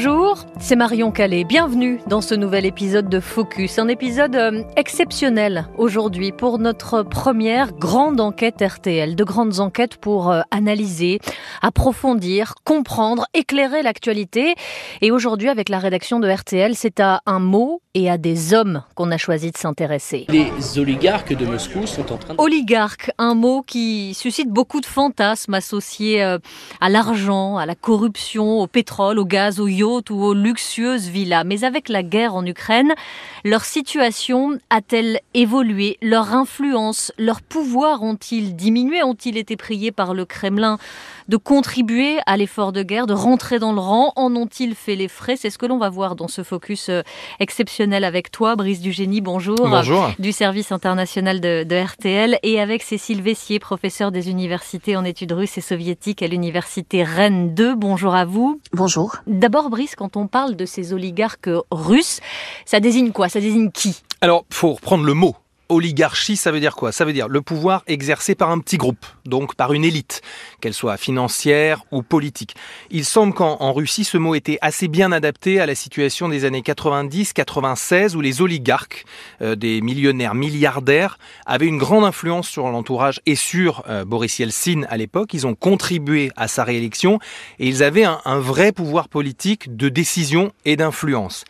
Bonjour, c'est Marion Calais. Bienvenue dans ce nouvel épisode de Focus. Un épisode euh, exceptionnel aujourd'hui pour notre première grande enquête RTL. De grandes enquêtes pour euh, analyser, approfondir, comprendre, éclairer l'actualité. Et aujourd'hui, avec la rédaction de RTL, c'est à un mot et à des hommes qu'on a choisi de s'intéresser. Les oligarques de Moscou sont en train de... Oligarque, un mot qui suscite beaucoup de fantasmes associés euh, à l'argent, à la corruption, au pétrole, au gaz, au yacht ou aux luxueuses villas. Mais avec la guerre en Ukraine, leur situation a-t-elle évolué? Leur influence, leur pouvoir ont-ils diminué? Ont-ils été priés par le Kremlin? De contribuer à l'effort de guerre, de rentrer dans le rang En ont-ils fait les frais? C'est ce que l'on va voir dans ce focus euh, exceptionnel avec toi, Brice Dugénie. Bonjour. Bonjour. Du service international de, de RTL et avec Cécile Vessier, professeure des universités en études russes et soviétiques à l'université Rennes 2. Bonjour à vous. Bonjour. D'abord, Brice, quand on parle de ces oligarques russes, ça désigne quoi? Ça désigne qui? Alors, faut reprendre le mot. Oligarchie, ça veut dire quoi? Ça veut dire le pouvoir exercé par un petit groupe, donc par une élite, qu'elle soit financière ou politique. Il semble qu'en Russie, ce mot était assez bien adapté à la situation des années 90-96, où les oligarques, euh, des millionnaires milliardaires, avaient une grande influence sur l'entourage et sur euh, Boris Yeltsin à l'époque. Ils ont contribué à sa réélection et ils avaient un, un vrai pouvoir politique de décision et d'influence.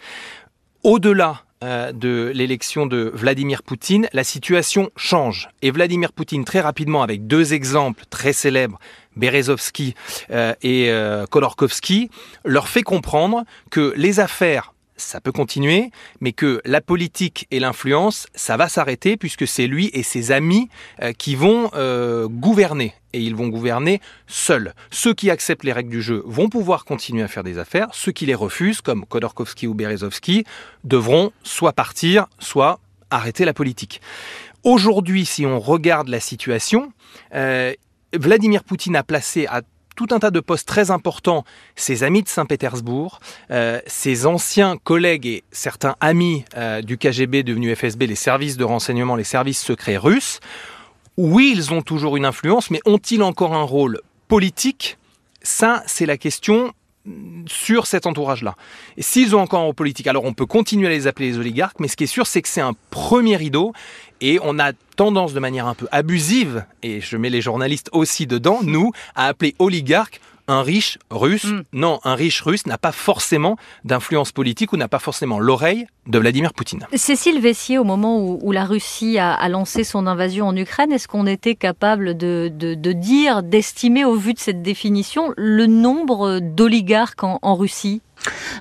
Au-delà de l'élection de Vladimir Poutine, la situation change. Et Vladimir Poutine, très rapidement, avec deux exemples très célèbres, Berezovski euh, et euh, Kolorkovski, leur fait comprendre que les affaires ça peut continuer, mais que la politique et l'influence, ça va s'arrêter puisque c'est lui et ses amis euh, qui vont euh, gouverner. Et ils vont gouverner seuls. Ceux qui acceptent les règles du jeu vont pouvoir continuer à faire des affaires. Ceux qui les refusent, comme Khodorkovsky ou Berezovsky, devront soit partir, soit arrêter la politique. Aujourd'hui, si on regarde la situation, euh, Vladimir Poutine a placé à tout un tas de postes très importants, ses amis de Saint-Pétersbourg, euh, ses anciens collègues et certains amis euh, du KGB devenus FSB, les services de renseignement, les services secrets russes. Oui, ils ont toujours une influence, mais ont-ils encore un rôle politique? Ça, c'est la question sur cet entourage-là. S'ils ont encore rôle politique, alors on peut continuer à les appeler les oligarques, mais ce qui est sûr, c'est que c'est un premier rideau et on a tendance de manière un peu abusive, et je mets les journalistes aussi dedans, nous, à appeler oligarque un riche russe. Mm. Non, un riche russe n'a pas forcément d'influence politique ou n'a pas forcément l'oreille de Vladimir Poutine. Cécile Vessier, au moment où, où la Russie a, a, lancé son invasion en Ukraine, est-ce qu'on était capable de, de, de dire, d'estimer au vu de cette définition, le nombre d'oligarques en, en Russie?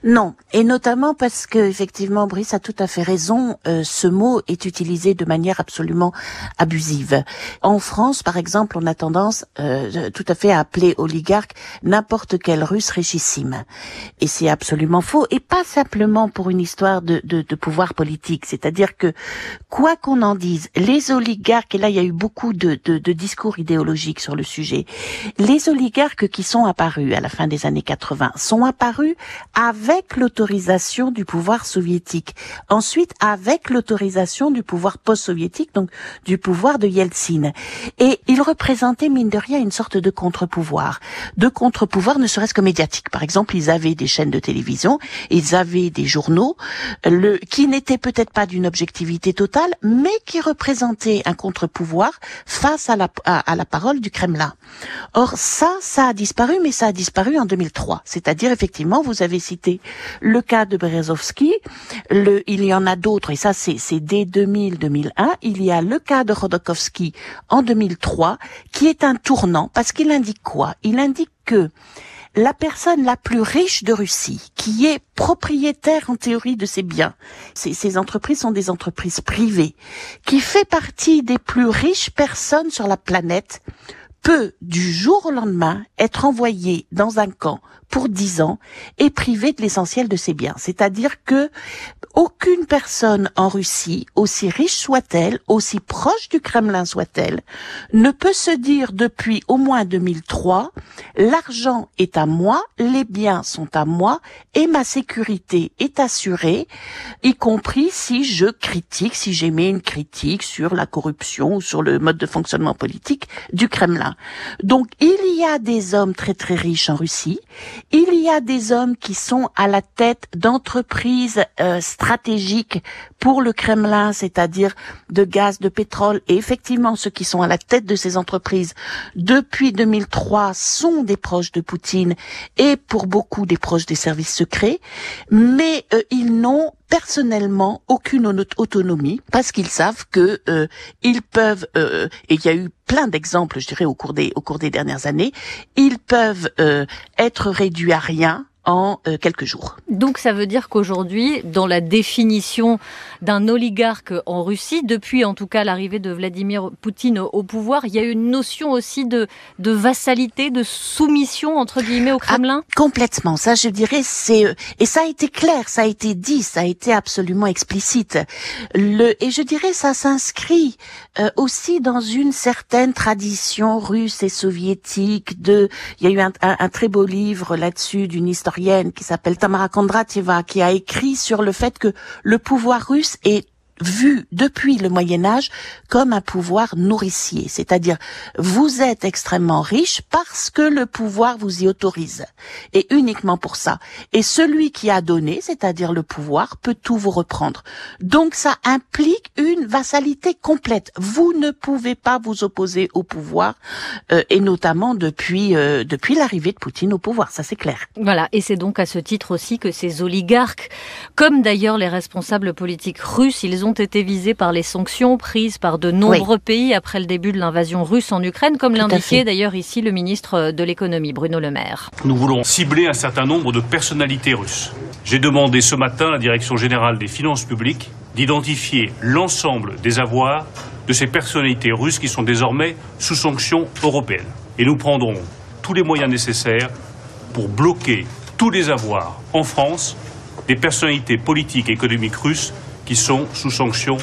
Non, et notamment parce que effectivement, Brice a tout à fait raison. Euh, ce mot est utilisé de manière absolument abusive. En France, par exemple, on a tendance euh, tout à fait à appeler oligarque n'importe quel Russe richissime, et c'est absolument faux. Et pas simplement pour une histoire de, de, de pouvoir politique. C'est-à-dire que quoi qu'on en dise, les oligarques, et là il y a eu beaucoup de, de, de discours idéologiques sur le sujet, les oligarques qui sont apparus à la fin des années 80 sont apparus avec l'autorisation du pouvoir soviétique. Ensuite, avec l'autorisation du pouvoir post-soviétique, donc du pouvoir de Yeltsin. Et il représentait, mine de rien, une sorte de contre-pouvoir. De contre-pouvoir ne serait-ce que médiatique. Par exemple, ils avaient des chaînes de télévision, ils avaient des journaux, le, qui n'étaient peut-être pas d'une objectivité totale, mais qui représentaient un contre-pouvoir face à la, à, à la parole du Kremlin. Or, ça, ça a disparu, mais ça a disparu en 2003. C'est-à-dire, effectivement, vous avez cité le cas de Berezovski, le, il y en a d'autres, et ça c'est dès 2000-2001, il y a le cas de Rodokowski en 2003, qui est un tournant, parce qu'il indique quoi? Il indique que la personne la plus riche de Russie, qui est propriétaire en théorie de ses biens, ces, ces, entreprises sont des entreprises privées, qui fait partie des plus riches personnes sur la planète, peut du jour au lendemain être envoyé dans un camp pour dix ans et privé de l'essentiel de ses biens. C'est-à-dire que aucune personne en Russie, aussi riche soit-elle, aussi proche du Kremlin soit-elle, ne peut se dire depuis au moins 2003 l'argent est à moi, les biens sont à moi et ma sécurité est assurée, y compris si je critique, si j'émets une critique sur la corruption ou sur le mode de fonctionnement politique du Kremlin. Donc il y a des hommes très très riches en Russie, il y a des hommes qui sont à la tête d'entreprises euh, stratégiques pour le Kremlin, c'est-à-dire de gaz, de pétrole, et effectivement ceux qui sont à la tête de ces entreprises depuis 2003 sont des proches de Poutine et pour beaucoup des proches des services secrets, mais euh, ils n'ont personnellement aucune autonomie parce qu'ils savent que euh, ils peuvent euh, et il y a eu plein d'exemples je dirais au cours des au cours des dernières années ils peuvent être réduits à rien en euh, quelques jours. Donc ça veut dire qu'aujourd'hui, dans la définition d'un oligarque en Russie, depuis en tout cas l'arrivée de Vladimir Poutine au, pouvoir, il y a une notion aussi de, de vassalité, de soumission entre guillemets au Kremlin? ah, Complètement, ça je dirais c'est... Euh, et ça a été clair, ça a été dit, ça a été absolument explicite. Le, et je dirais ça s'inscrit euh, aussi dans une certaine tradition russe et soviétique de... Il y a eu un, un, un très beau livre là-dessus d'une qui s'appelle Tamara Kondratieva, qui a écrit sur le fait que le pouvoir russe est vu depuis le Moyen Âge comme un pouvoir nourricier, c'est-à-dire vous êtes extrêmement riche parce que le pouvoir vous y autorise, et uniquement pour ça. Et celui qui a donné, c'est-à-dire le pouvoir, peut tout vous reprendre. Donc ça implique une vassalité complète. Vous ne pouvez pas vous opposer au pouvoir, euh, et notamment depuis euh, depuis l'arrivée de Poutine au pouvoir, ça c'est clair. Voilà, et c'est donc à ce titre aussi que ces oligarques, comme d'ailleurs les responsables politiques russes, ils ont ont été visés par les sanctions prises par de nombreux pays après le début de l'invasion russe en Ukraine, comme l'indiquait d'ailleurs ici le ministre de l'économie, Bruno Le Maire. Nous voulons cibler un certain nombre de personnalités russes. J'ai demandé ce matin à la Direction générale des finances publiques d'identifier l'ensemble des avoirs de ces personnalités russes qui sont désormais sous sanctions européennes. Et nous prendrons tous les moyens nécessaires pour bloquer tous les avoirs en France des personnalités politiques et économiques russes qui sont sous sanctions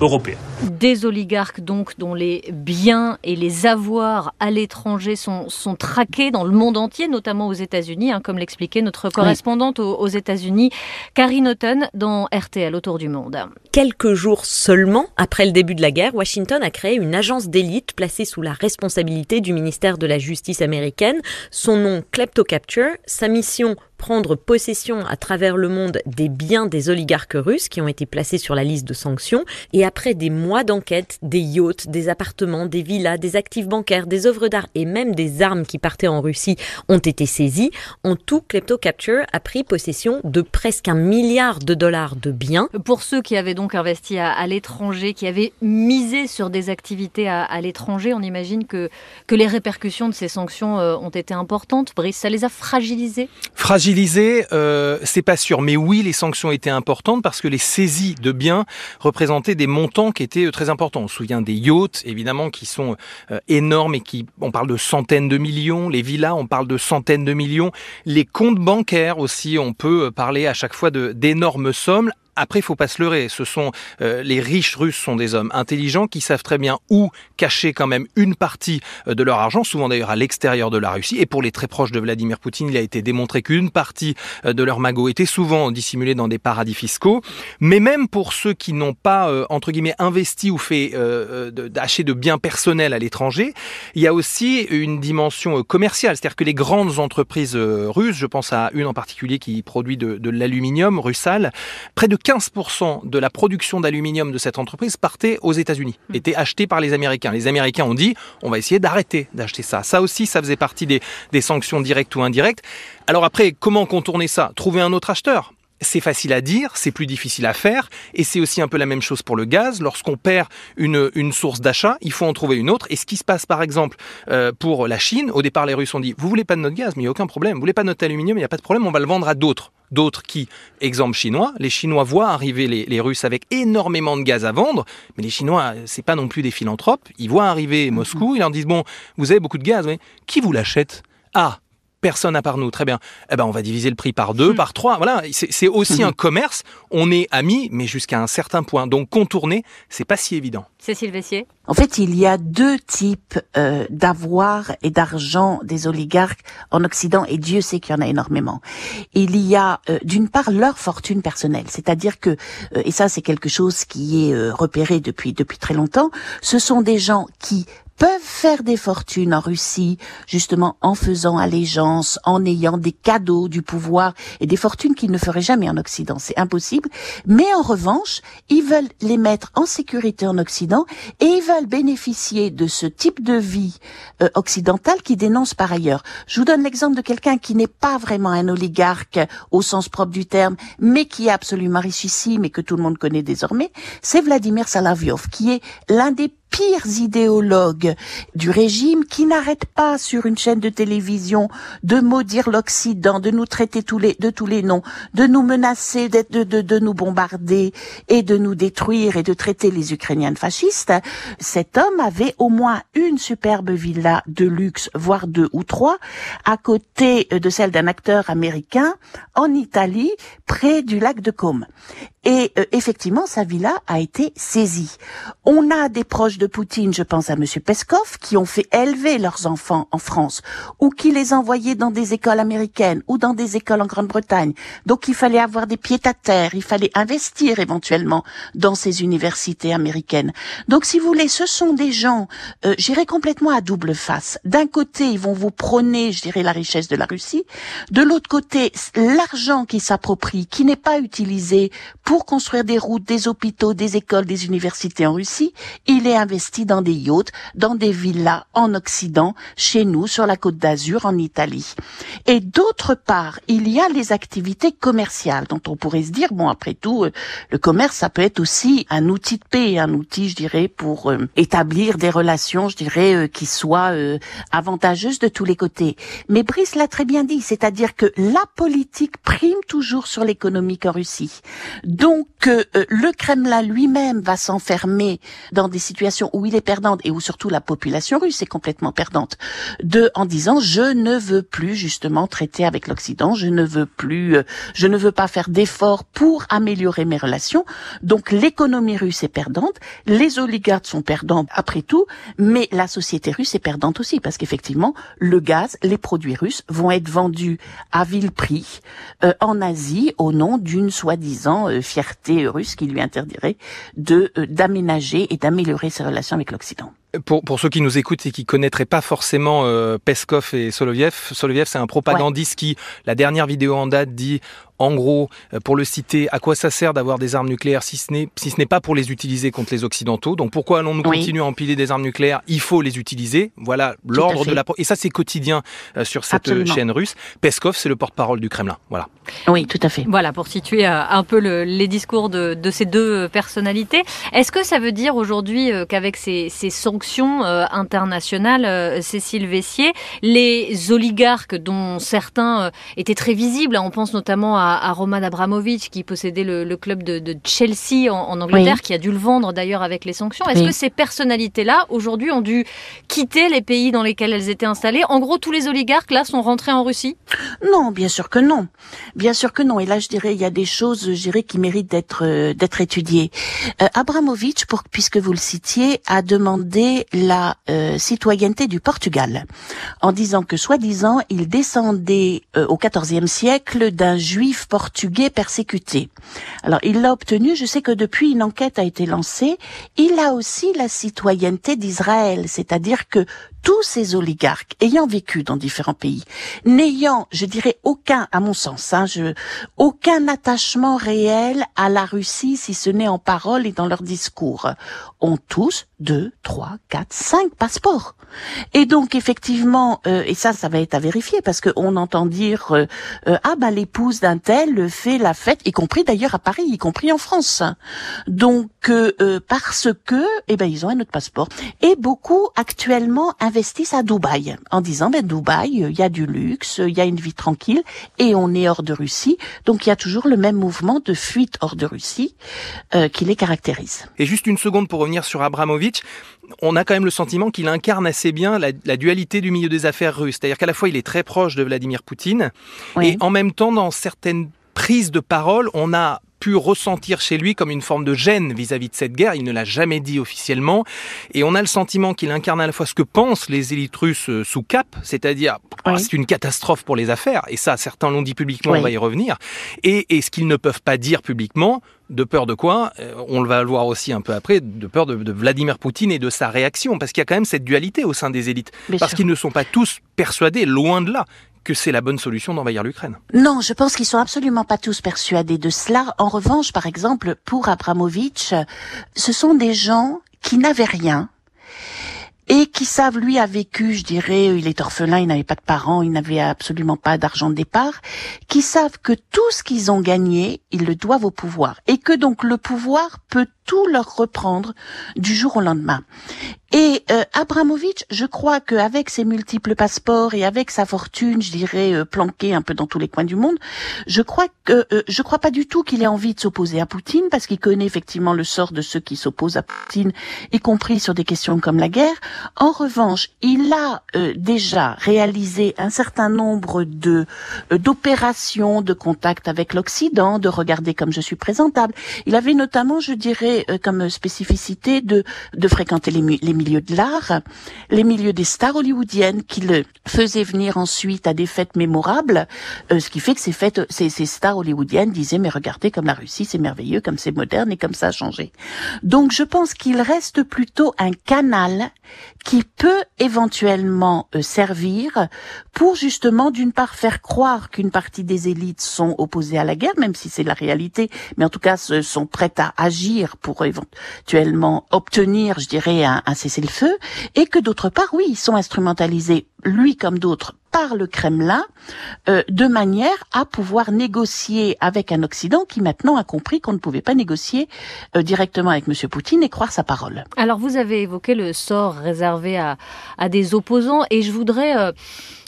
européennes. Des oligarques donc dont les biens et les avoirs à l'étranger sont, sont traqués dans le monde entier, notamment aux États-Unis, hein, comme l'expliquait notre correspondante aux, États-Unis, Karine Houghton, dans RTL autour du monde. Quelques jours seulement après le début de la guerre, Washington a créé une agence d'élite placée sous la responsabilité du ministère de la Justice américaine. Son nom Kleptocapture, sa mission prendre possession à travers le monde des biens des oligarques russes qui ont été placés sur la liste de sanctions. Et après des mois d'enquête, des yachts, des appartements, des villas, des actifs bancaires, des œuvres d'art et même des armes qui partaient en Russie ont été saisies, en tout, Klepto Capture a pris possession de presque un milliard de dollars de biens. Pour ceux qui avaient donc investi à, l'étranger, qui avaient misé sur des activités à, l'étranger, on imagine que, que les répercussions de ces sanctions euh, ont été importantes. Brice, ça les a fragilisés Fragilisés, euh, c'est pas sûr. Mais oui, les sanctions étaient importantes parce que les saisies de biens représentaient des montants qui étaient euh, très importants. On se souvient des yachts, évidemment, qui sont euh, énormes et qui, on parle de centaines de millions. Les villas, on parle de centaines de millions. Les comptes bancaires aussi, on peut parler à chaque fois d'énormes sommes après, il faut pas se leurrer. Ce sont euh, les riches russes sont des hommes intelligents qui savent très bien où cacher quand même une partie euh, de leur argent, souvent d'ailleurs à l'extérieur de la Russie. Et pour les très proches de Vladimir Poutine, il a été démontré qu'une partie euh, de leur magot était souvent dissimulée dans des paradis fiscaux. Mais même pour ceux qui n'ont pas entre guillemets investi ou fait d'acheter de biens personnels à l'étranger, il y a aussi une dimension commerciale, c'est-à-dire que les grandes entreprises russes, je pense à une en particulier qui produit de, de l'aluminium, Russal, près de 15% de la production d'aluminium de cette entreprise partait aux États-Unis, hmm. était acheté par les Américains. Les Américains ont dit on va essayer d'arrêter d'acheter ça. Ça aussi, ça faisait partie des, des sanctions directes ou indirectes. Alors après, comment contourner ça? Trouver un autre acheteur? C'est facile à dire, c'est plus difficile à faire, et c'est aussi un peu la même chose pour le gaz. Lorsqu'on perd une, une source d'achat, il faut en trouver une autre. Et ce qui se passe par exemple euh, pour la Chine, au départ les Russes ont dit, vous voulez pas de notre gaz, mais il n'y a aucun problème, vous voulez pas de notre aluminium, il n'y a pas de problème, on va le vendre à d'autres d'autres qui, exemple chinois, les Chinois voient arriver les, Russes avec énormément de gaz à vendre, mais les Chinois, c'est pas non plus des philanthropes, ils voient arriver Moscou, ils leur disent bon, vous avez beaucoup de gaz, mais qui vous l'achète? Ah, personne à part nous. Très bien. Eh ben, on va diviser le prix par deux, hmm. par trois. Voilà. C'est aussi un commerce. On est amis, mais jusqu'à un certain point. Donc, contourner, c'est pas si évident. Cécile Vessier. En fait, il y a deux types euh, d'avoir et d'argent des oligarques en Occident, et Dieu sait qu'il y en a énormément. Il y a euh, d'une part leur fortune personnelle, c'est-à-dire que, euh, et ça c'est quelque chose qui est repéré depuis depuis très longtemps, ce sont des gens qui peuvent faire des fortunes en Russie, justement en faisant allégeance, en ayant des cadeaux du pouvoir et des fortunes qu'ils ne feraient jamais en Occident. C'est impossible. Mais en revanche, ils veulent les mettre en sécurité en Occident et ils veulent bénéficier de ce type de vie euh, occidentale qui dénonce par ailleurs. Je vous donne l'exemple de quelqu'un qui n'est pas vraiment un oligarque au sens propre du terme, mais qui est absolument richissime et que tout le monde connaît désormais. C'est Vladimir Salaviov, qui est l'un des pires idéologues du régime qui n'arrêtent pas sur une chaîne de télévision de maudire l'Occident, de nous traiter de tous les noms, de nous menacer, de nous bombarder et de nous détruire et de traiter les Ukrainiens de fascistes. Cet homme avait au moins une superbe villa de luxe, voire deux ou trois, à côté de celle d'un acteur américain en Italie, près du lac de Côme. Et euh, effectivement, sa villa a été saisie. On a des proches de Poutine, je pense à Monsieur Peskov, qui ont fait élever leurs enfants en France, ou qui les envoyaient dans des écoles américaines, ou dans des écoles en Grande-Bretagne. Donc il fallait avoir des pieds à terre, il fallait investir éventuellement dans ces universités américaines. Donc si vous voulez, ce sont des gens, euh, j'irais complètement à double face. D'un côté, ils vont vous prôner, je dirais, la richesse de la Russie. De l'autre côté, l'argent qui s'approprie, qui n'est pas utilisé pour construire des routes, des hôpitaux, des écoles, des universités en Russie, il est investi dans des yachts, dans des villas en Occident, chez nous, sur la côte d'Azur, en Italie. Et d'autre part, il y a les activités commerciales, dont on pourrait se dire, bon, après tout, euh, le commerce, ça peut être aussi un outil de paix, un outil, je dirais, pour euh, établir des relations, je dirais, euh, qui soient avantageuses de tous les côtés. Mais Brice l'a très bien dit, c'est-à-dire que la politique prime toujours sur l'économique en Russie. Donc euh, le Kremlin lui-même va s'enfermer dans des situations où il est perdant et où surtout la population russe est complètement perdante, de en disant je ne veux plus justement traiter avec l'Occident, je ne veux plus, euh, je ne veux pas faire d'efforts pour améliorer mes relations. Donc l'économie russe est perdante, les oligarques sont perdants après tout, mais la société russe est perdante aussi parce qu'effectivement le gaz, les produits russes vont être vendus à vil prix euh, en Asie au nom d'une soi-disant fierté russe qui lui interdirait de euh, d'aménager et d'améliorer ses relations avec l'Occident. Pour, pour, ceux qui nous écoutent et qui connaîtraient pas forcément euh, Peskov et Soloviev, Soloviev c'est un propagandiste qui, la dernière vidéo en date, dit en gros, euh, pour le citer, à quoi ça sert d'avoir des armes nucléaires si ce n'est si ce n'est pas pour les utiliser contre les occidentaux Donc pourquoi allons-nous continuer à empiler des armes nucléaires? Il faut les utiliser. Voilà l'ordre de la et ça c'est quotidien euh, sur cette chaîne russe. Peskov, c'est le porte-parole du Kremlin. Voilà. Oui, tout à fait. Voilà pour situer un peu le, les discours de, de, ces deux personnalités. Est-ce que ça veut dire aujourd'hui qu'avec ces, ces, sanctions internationales, Cécile Vessier, les oligarques dont certains étaient très visibles, on pense notamment à à, Roman Abramovich qui possédait le, club de, Chelsea en, Angleterre, qui a dû le vendre d'ailleurs avec les sanctions. Est-ce que ces personnalités-là, aujourd'hui, ont dû quitter les pays dans lesquels elles étaient installées? En gros, tous les oligarques, là, sont rentrés en Russie? Non, bien sûr que non. Bien sûr que non. Et là, je dirais, il y a des choses, je dirais, qui méritent d'être euh, d'être étudiées. Euh, Abramovich, pour, puisque vous le citiez, a demandé la euh, citoyenneté du Portugal, en disant que, soi-disant, il descendait au XIVe siècle d'un juif portugais persécuté. Alors il l'a obtenu, je sais que depuis une enquête a été lancée, il a aussi la citoyenneté d'Israël, c'est-à-dire que tous ces oligarques ayant vécu dans différents pays, n'ayant, je dirais, aucun, à mon sens, hein, je, aucun attachement réel à la Russie, si ce n'est en parole et dans leur discours, ont tous deux, trois, quatre, cinq passeports. Et donc effectivement, euh, et ça, ça va être à vérifier parce qu'on entend dire euh, euh, ah bah l'épouse d'un tel fait la fête, y compris d'ailleurs à Paris, y compris en France. Donc parce que eh ben ils ont un autre passeport et beaucoup actuellement investissent à Dubaï en disant ben Dubaï, il y a du luxe, il y a une vie tranquille et on est hors de Russie. Donc il y a toujours le même mouvement de fuite hors de Russie euh, qui les caractérise. Et juste une seconde pour revenir sur Abramovich, on a quand même le sentiment qu'il incarne assez bien la, dualité du milieu des affaires russes. C'est-à-dire qu'à la fois il est très proche de Vladimir Poutine et en même temps dans certaines prises de parole, on a pu ressentir chez lui comme une forme de gêne vis-à-vis de cette guerre. Il ne l'a jamais dit officiellement. Et on a le sentiment qu'il incarne à la fois ce que pensent les élites russes euh, sous cap, c'est-à-dire ah, c'est une catastrophe pour les affaires. Et ça, certains l'ont dit publiquement, on va y revenir. Et, et ce qu'ils ne peuvent pas dire publiquement, de peur de quoi euh, On le va le voir aussi un peu après, de peur de, Vladimir Poutine et de sa réaction, parce qu'il y a quand même cette dualité au sein des élites, parce qu'ils ne sont pas tous persuadés, loin de là, que c'est la bonne solution d'envahir l'Ukraine. Non, je pense qu'ils sont absolument pas tous persuadés de cela. En revanche, par exemple, pour Abramovich, ce sont des gens qui n'avaient rien, et qui savent, lui a vécu, je dirais, il est orphelin, il n'avait pas de parents, il n'avait absolument pas d'argent de départ, qui savent que tout ce qu'ils ont gagné, ils le doivent au pouvoir, et que donc le pouvoir peut tout leur reprendre du jour au lendemain. Et euh, je crois qu'avec ses multiples passeports et avec sa fortune, je dirais euh, planquée un peu dans tous les coins du monde, je crois que euh, je crois pas du tout qu'il ait envie de s'opposer à Poutine parce qu'il connaît effectivement le sort de ceux qui s'opposent à Poutine, y compris sur des questions comme la guerre. En revanche, il a euh, déjà réalisé un certain nombre de d'opérations de contact avec l'Occident, de regarder comme je suis présentable. Il avait notamment, je dirais, comme spécificité de de fréquenter les, les milieux de l'art, les milieux des stars hollywoodiennes qui le faisaient venir ensuite à des fêtes mémorables, euh, ce qui fait que ces fêtes, ces, ces stars hollywoodiennes disaient mais regardez comme la Russie c'est merveilleux, comme c'est moderne et comme ça a changé. Donc je pense qu'il reste plutôt un canal qui peut éventuellement euh, servir pour justement d'une part faire croire qu'une partie des élites sont opposées à la guerre, même si c'est la réalité, mais en tout cas sont prêtes à agir pour éventuellement obtenir, je dirais, un, un le feu et que d'autre part, oui, ils sont instrumentalisés, lui comme d'autres, par le Kremlin, euh, de manière à pouvoir négocier avec un Occident qui maintenant a compris qu'on ne pouvait pas négocier euh, directement avec M. Poutine et croire sa parole. Alors vous avez évoqué le sort réservé à, des opposants et je voudrais... Euh,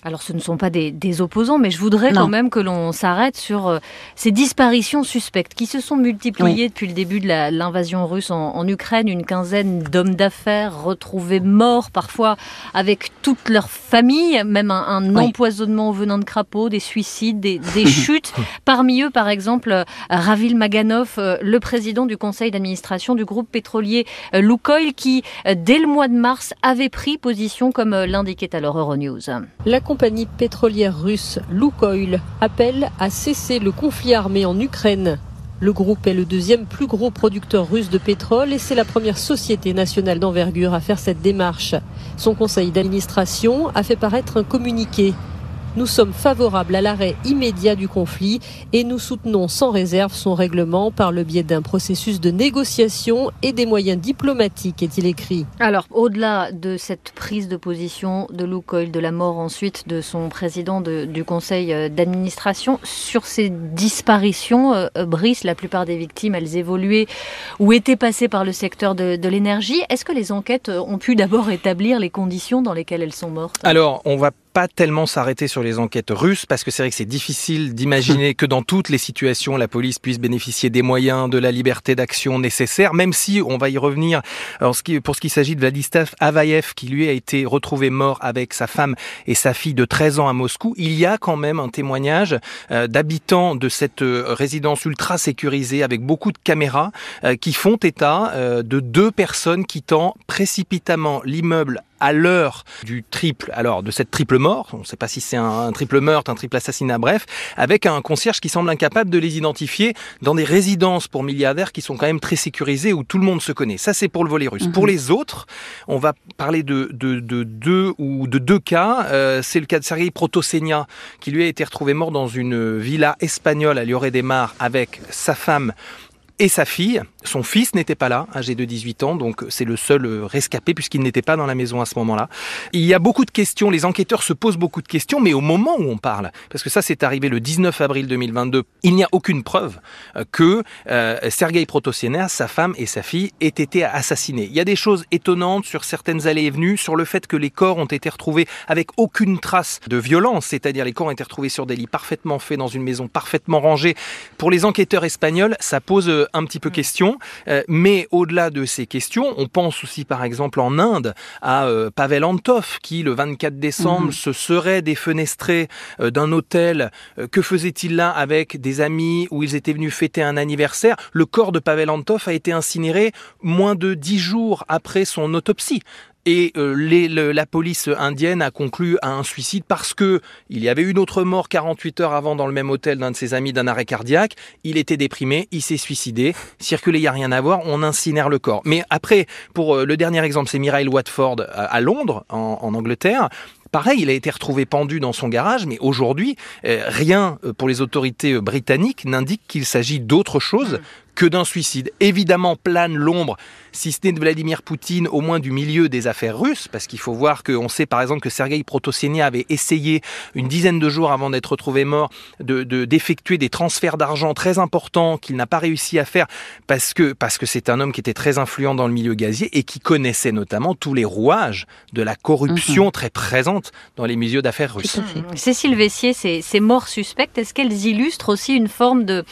alors ce ne sont pas des, opposants, mais je voudrais quand même que l'on s'arrête sur euh, ces disparitions suspectes qui se sont multipliées depuis le début de l'invasion russe en, Ukraine. Une quinzaine d'hommes d'affaires retrouvés morts, parfois avec toute leur famille, même un, empoisonnement au venin de crapaud, des suicides, des, chutes. Parmi eux, par exemple, Ravil Maganov, euh, le président du conseil d'administration du groupe pétrolier euh, Lukoil, qui, dès le mois de mars, avait pris position, comme l'indiquait alors Euronews compagnie pétrolière russe Lukoil appelle à cesser le conflit armé en Ukraine. Le groupe est le deuxième plus gros producteur russe de pétrole et c'est la première société nationale d'envergure à faire cette démarche. Son conseil d'administration a fait paraître un communiqué nous sommes favorables à l'arrêt immédiat du conflit et nous soutenons sans réserve son règlement par le biais d'un processus de négociation et des moyens diplomatiques, est-il écrit. Alors, au-delà de cette prise de position de Lukoil, de la mort ensuite de son président du conseil euh, d'administration, sur ces disparitions, euh, Brice, la plupart des victimes, elles évoluaient ou étaient passées par le secteur de, de l'énergie. Est-ce que les enquêtes ont pu d'abord établir les conditions dans lesquelles elles sont mortes? Alors, on va pas tellement s'arrêter sur les enquêtes russes parce que c'est vrai que c'est difficile d'imaginer que dans toutes les situations la police puisse bénéficier des moyens, de la liberté d'action nécessaire, même si on va y revenir. Pour ce qui s'agit de Vladislav Avayev qui lui a été retrouvé mort avec sa femme et sa fille de 13 ans à Moscou, il y a quand même un témoignage euh, d'habitants de cette euh, résidence ultra sécurisée avec beaucoup de caméras euh, qui font état de deux personnes quittant précipitamment l'immeuble à l'heure du triple, alors de cette triple mort, on ne sait pas si c'est un, triple meurtre, un triple assassinat, bref, avec un concierge qui semble incapable de les identifier dans des résidences pour milliardaires qui sont quand même très sécurisées où tout le monde se connaît. Ça, c'est pour le volet russe. Pour mhm. les autres, on va parler de, de, de deux ou de deux cas. Euh, c'est le cas de Sergei Protosenia, qui lui a été retrouvé mort dans une villa espagnole à Lloret des Mars avec sa femme et sa fille. Son fils n'était pas là, âgé de 18 ans, donc c'est le seul euh, rescapé puisqu'il n'était pas dans la maison à ce moment-là. Il y a beaucoup de questions, les enquêteurs se posent beaucoup de questions, mais au moment où on parle, parce que ça c'est arrivé le 19 avril 2022, il n'y a aucune preuve euh, que euh, Sergei Protosiener, sa femme et sa fille aient été assassinés. Il y a des choses étonnantes sur certaines allées et venues, sur le fait que les corps ont été retrouvés avec aucune trace de violence, c'est-à-dire les corps ont été retrouvés sur des lits parfaitement faits dans une maison parfaitement rangée. Pour les enquêteurs espagnols, ça pose euh, un petit peu question. Euh, mais au-delà de ces questions, on pense aussi par exemple en Inde à euh, Pavel Antov qui le 24 décembre mhm. se serait défenestré d'un hôtel. que faisait-il là avec des amis où ils étaient venus fêter un anniversaire Le corps de Pavel Antov a été incinéré moins de dix jours après son autopsie et euh, la police indienne a conclu à un suicide parce que il y avait une autre mort 48 heures avant dans le même hôtel d'un de ses amis d'un arrêt cardiaque. Il était déprimé, il s'est suicidé. Circuler, il n'y a rien à voir, on incinère le corps. Mais après, pour euh, le dernier exemple, c'est Mireille Watford à, Londres, en, Angleterre. Pareil, il a été retrouvé pendu dans son garage, mais aujourd'hui, euh, rien pour les autorités britanniques n'indique qu'il s'agit d'autre chose que d'un suicide. Évidemment, plane l'ombre si ce n'est de Vladimir Poutine, au moins du milieu des affaires russes, parce qu'il faut voir qu'on sait par exemple que Sergei Protosénia avait essayé une dizaine de jours avant d'être retrouvé mort de d'effectuer des transferts d'argent très importants qu'il n'a pas réussi à faire parce que parce que c'est un homme qui était très influent dans le milieu gazier et qui connaissait notamment tous les rouages de la corruption mhm. très présente dans les milieux d'affaires russes. Cécile Vessier, ces, ces morts suspectes, est-ce qu'elles illustrent aussi une forme de,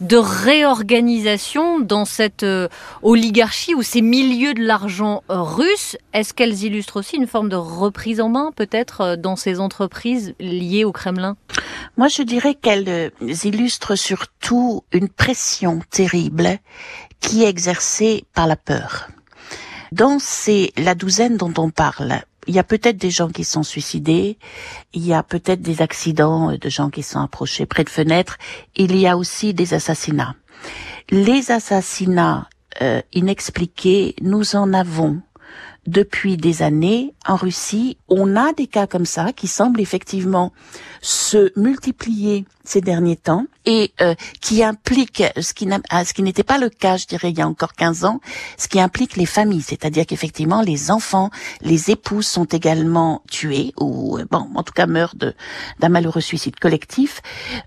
de réorganisation dans cette euh, oligarchie ou ces milieux de l'argent euh, russe, est-ce qu'elles illustrent aussi une forme de reprise en main peut-être euh, dans ces entreprises liées au Kremlin? Moi je dirais qu'elles illustrent surtout une pression terrible qui est exercée par la peur. Dans ces, la douzaine dont on parle, il y a peut-être des gens qui sont suicidés, il y a peut-être des accidents de gens qui sont approchés près de fenêtres, il y a aussi des assassinats. Les assassinats euh, inexpliqués, nous en avons depuis des années en Russie. On a des cas comme ça qui semblent effectivement se multiplier ces derniers temps et euh, qui implique ce qui ah, ce qui n'était pas le cas, je dirais, il y a encore 15 ans, ce qui implique les familles, c'est-à-dire qu'effectivement les enfants, les épouses sont également tués ou euh, bon, en tout cas meurent d'un malheureux suicide collectif.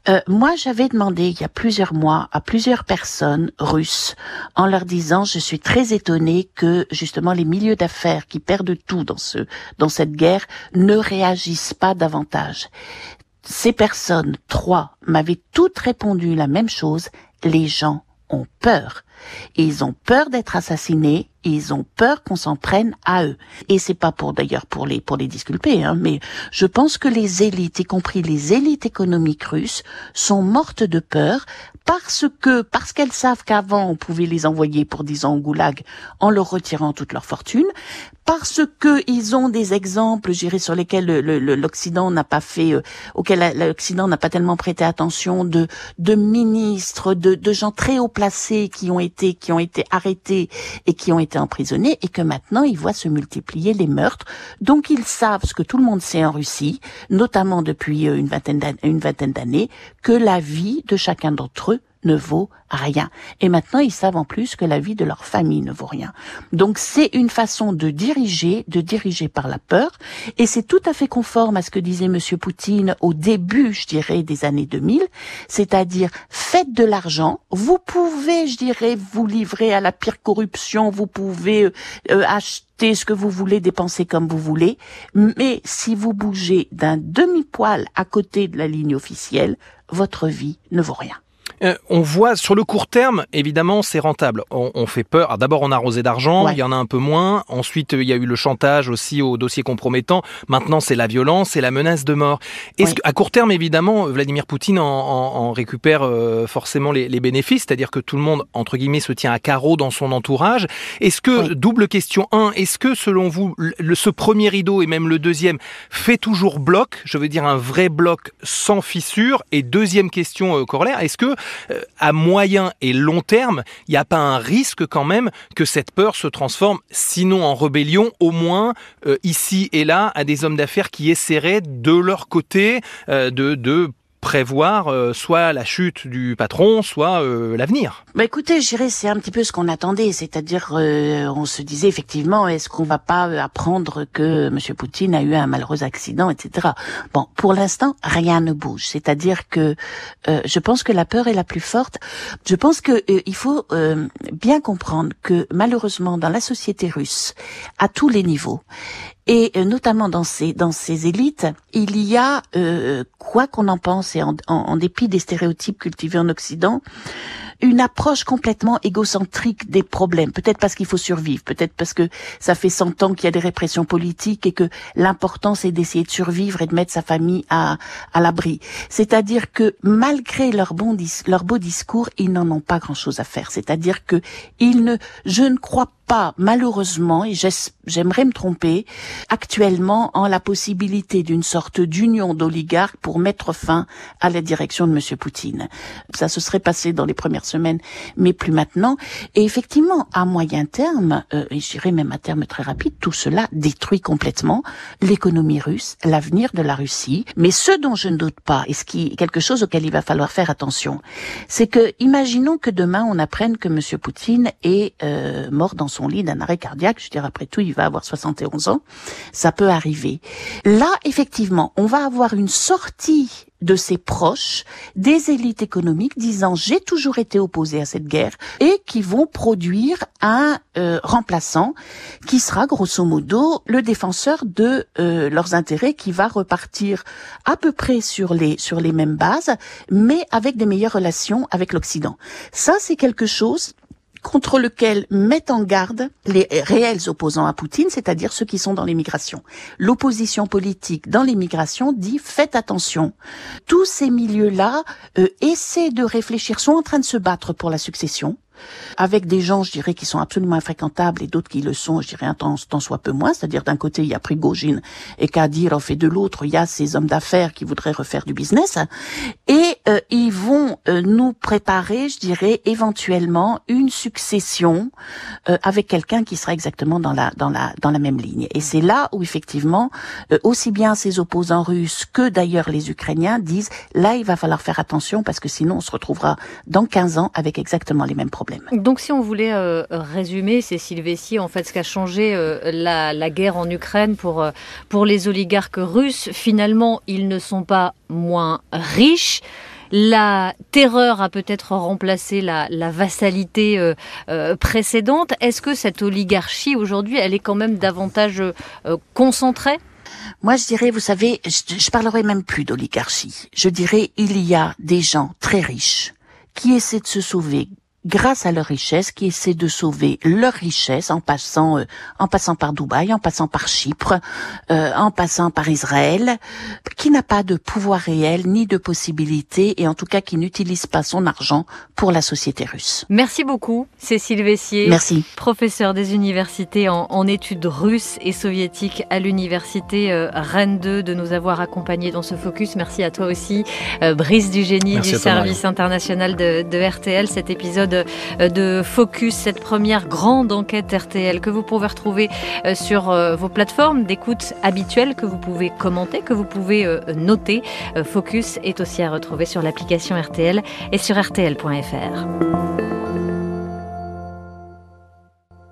Euh, moi, j'avais demandé il y a plusieurs mois à plusieurs personnes russes en leur disant, je suis très étonnée que justement les milieux d'affaires qui perdent tout dans ce dans cette guerre ne réagissent pas davantage. Ces personnes, trois, m'avaient toutes répondu la même chose. Les gens ont peur. Ils ont peur d'être assassinés, ils ont peur qu'on s'en prenne à eux. Et c'est pas pour d'ailleurs pour les pour les disculper, hein, mais je pense que les élites, y compris les élites économiques russes, sont mortes de peur parce que parce qu'elles savent qu'avant on pouvait les envoyer pour disons au goulag en leur retirant toute leur fortune, parce que ils ont des exemples, j'irai sur lesquels l'Occident n'a pas fait, euh, auxquels l'Occident n'a pas tellement prêté attention, de de ministres, de, de gens très haut placés qui ont qui ont été arrêtés et qui ont été emprisonnés, et que maintenant ils voient se multiplier les meurtres. Donc ils savent ce que tout le monde sait en Russie, notamment depuis euh, une vingtaine d'années, que la vie de chacun d'entre eux ne vaut rien. Et maintenant, ils savent en plus que la vie de leur famille ne vaut rien. Donc c'est une façon de diriger, de diriger par la peur, et c'est tout à fait conforme à ce que disait Monsieur Poutine au début, je dirais, des années 2000, c'est-à-dire faites de l'argent, vous pouvez, je dirais, vous livrer à la pire corruption, vous pouvez euh, euh, acheter ce que vous voulez, dépenser comme vous voulez, mais si vous bougez d'un demi-poil à côté de la ligne officielle, votre vie ne vaut rien. Euh, on voit sur le court terme, évidemment, c'est rentable. On, fait peur. D'abord, on a arrosé d'argent, il y en a un peu moins. Ensuite, il y a eu le chantage aussi au dossier compromettant. Maintenant, c'est la violence et la menace de mort. Est-ce qu'à court terme, évidemment, Vladimir Poutine en, récupère euh, forcément les, bénéfices, c'est-à-dire que tout le monde, entre guillemets, se tient à carreau dans son entourage. Est-ce que, double question 1, est-ce que selon vous, le, ce premier rideau et même le deuxième fait toujours bloc, je veux dire un vrai bloc sans fissure Et deuxième question euh, corollaire, est-ce que euh, à moyen et long terme, il n'y a pas un risque quand même que cette peur se transforme, sinon en rébellion, au moins euh, ici et là, à des hommes d'affaires qui essaieraient de leur côté euh, de, prévoir euh, soit la chute du patron, soit euh, l'avenir. Bah écoutez, je dirais c'est un petit peu ce qu'on attendait, c'est-à-dire euh, on se disait effectivement est-ce qu'on va pas apprendre que M. Poutine a eu un malheureux accident, etc. Bon, pour l'instant rien ne bouge, c'est-à-dire que je pense que la peur est la plus forte. Je pense que il faut bien comprendre que malheureusement dans la société russe, à tous les niveaux, et euh, notamment dans ces dans ces élites, il y a euh, quoi qu'on en pense et en, en, dépit des stéréotypes cultivés en Occident, une approche complètement égocentrique des problèmes. Peut-être parce qu'il faut survivre, peut-être parce que ça fait 100 ans qu'il y a des répressions politiques et que l'important c'est d'essayer de survivre et de mettre sa famille à, à l'abri. C'est-à-dire que malgré leur, bon leur beau discours, ils n'en ont pas grand-chose à faire. C'est-à-dire que ils ne, je ne crois pas, malheureusement, et j'aimerais me tromper, actuellement en la possibilité d'une sorte d'union d'oligarques pour mettre fin à la direction de M. Poutine. Ça se serait passé dans les premières semaines, mais plus maintenant. Et effectivement, à moyen terme, euh, et je dirais même à terme très rapide, tout cela détruit complètement l'économie russe, l'avenir de la Russie. Mais ce dont je ne doute pas, et ce qui est quelque chose auquel il va falloir faire attention, c'est que imaginons que demain on apprenne que M. Poutine est euh, mort dans son lit d'un arrêt cardiaque. Je veux dire, après tout, il va avoir 71 ans. Ça peut arriver. Là, effectivement, on va avoir une sortie de ses proches, des élites économiques disant j'ai toujours été opposé à cette guerre et qui vont produire un euh, remplaçant qui sera grosso modo le défenseur de euh, leurs intérêts qui va repartir à peu près sur les sur les mêmes bases mais avec des meilleures relations avec l'Occident. Ça c'est quelque chose contre lequel mettent en garde les réels opposants à Poutine, c'est-à-dire ceux qui sont dans l'immigration. L'opposition politique dans l'immigration dit faites attention. Tous ces milieux-là euh, essaient de réfléchir, sont en train de se battre pour la succession, avec des gens, je dirais, qui sont absolument infréquentables et d'autres qui le sont, je dirais, tant soit peu moins. C'est-à-dire, d'un côté, il y a Prigogine et Kadyrov et de l'autre, il y a ces hommes d'affaires qui voudraient refaire du business. Et euh, ils vont euh, nous préparer, je dirais, éventuellement une succession euh, avec quelqu'un qui sera exactement dans la, dans la, dans la même ligne. Et c'est là où, effectivement, aussi bien ces opposants russes que d'ailleurs les Ukrainiens disent, là, il va falloir faire attention parce que sinon, on se retrouvera dans 15 ans avec exactement les mêmes problèmes. Donc si on voulait euh, résumer, Cécile Vessi, en fait, ce qu'a changé euh, la, guerre en Ukraine pour, euh, pour les oligarques russes, finalement, ils ne sont pas moins riches. La terreur a peut-être remplacé la, vassalité précédente. Est-ce que cette oligarchie aujourd'hui, elle est quand même davantage concentrée? Moi, je dirais, vous savez, je, je parlerai même plus d'oligarchie. Je dirais, il y a des gens très riches qui essaient de se sauver grâce à leur richesse, qui essaient de sauver leur richesse en passant, euh, en passant par Dubaï, en passant par Chypre, euh, en passant par Israël, qui n'a pas de pouvoir réel ni de possibilité, et en tout cas qui n'utilise pas son argent pour la société russe. Merci beaucoup, Cécile Vessier. Merci. Professeur des universités en, études russes et soviétiques à l'université euh, Rennes 2 de nous avoir accompagnés dans ce focus. Merci à toi aussi, Brice Dugénie du service international de, de RTL. Cet épisode de, Focus, cette première grande enquête RTL que vous pouvez retrouver euh, sur euh, vos plateformes d'écoute habituelles, que vous pouvez commenter, que vous pouvez euh, noter. Focus est aussi à retrouver sur l'application RTL et sur rtl.fr.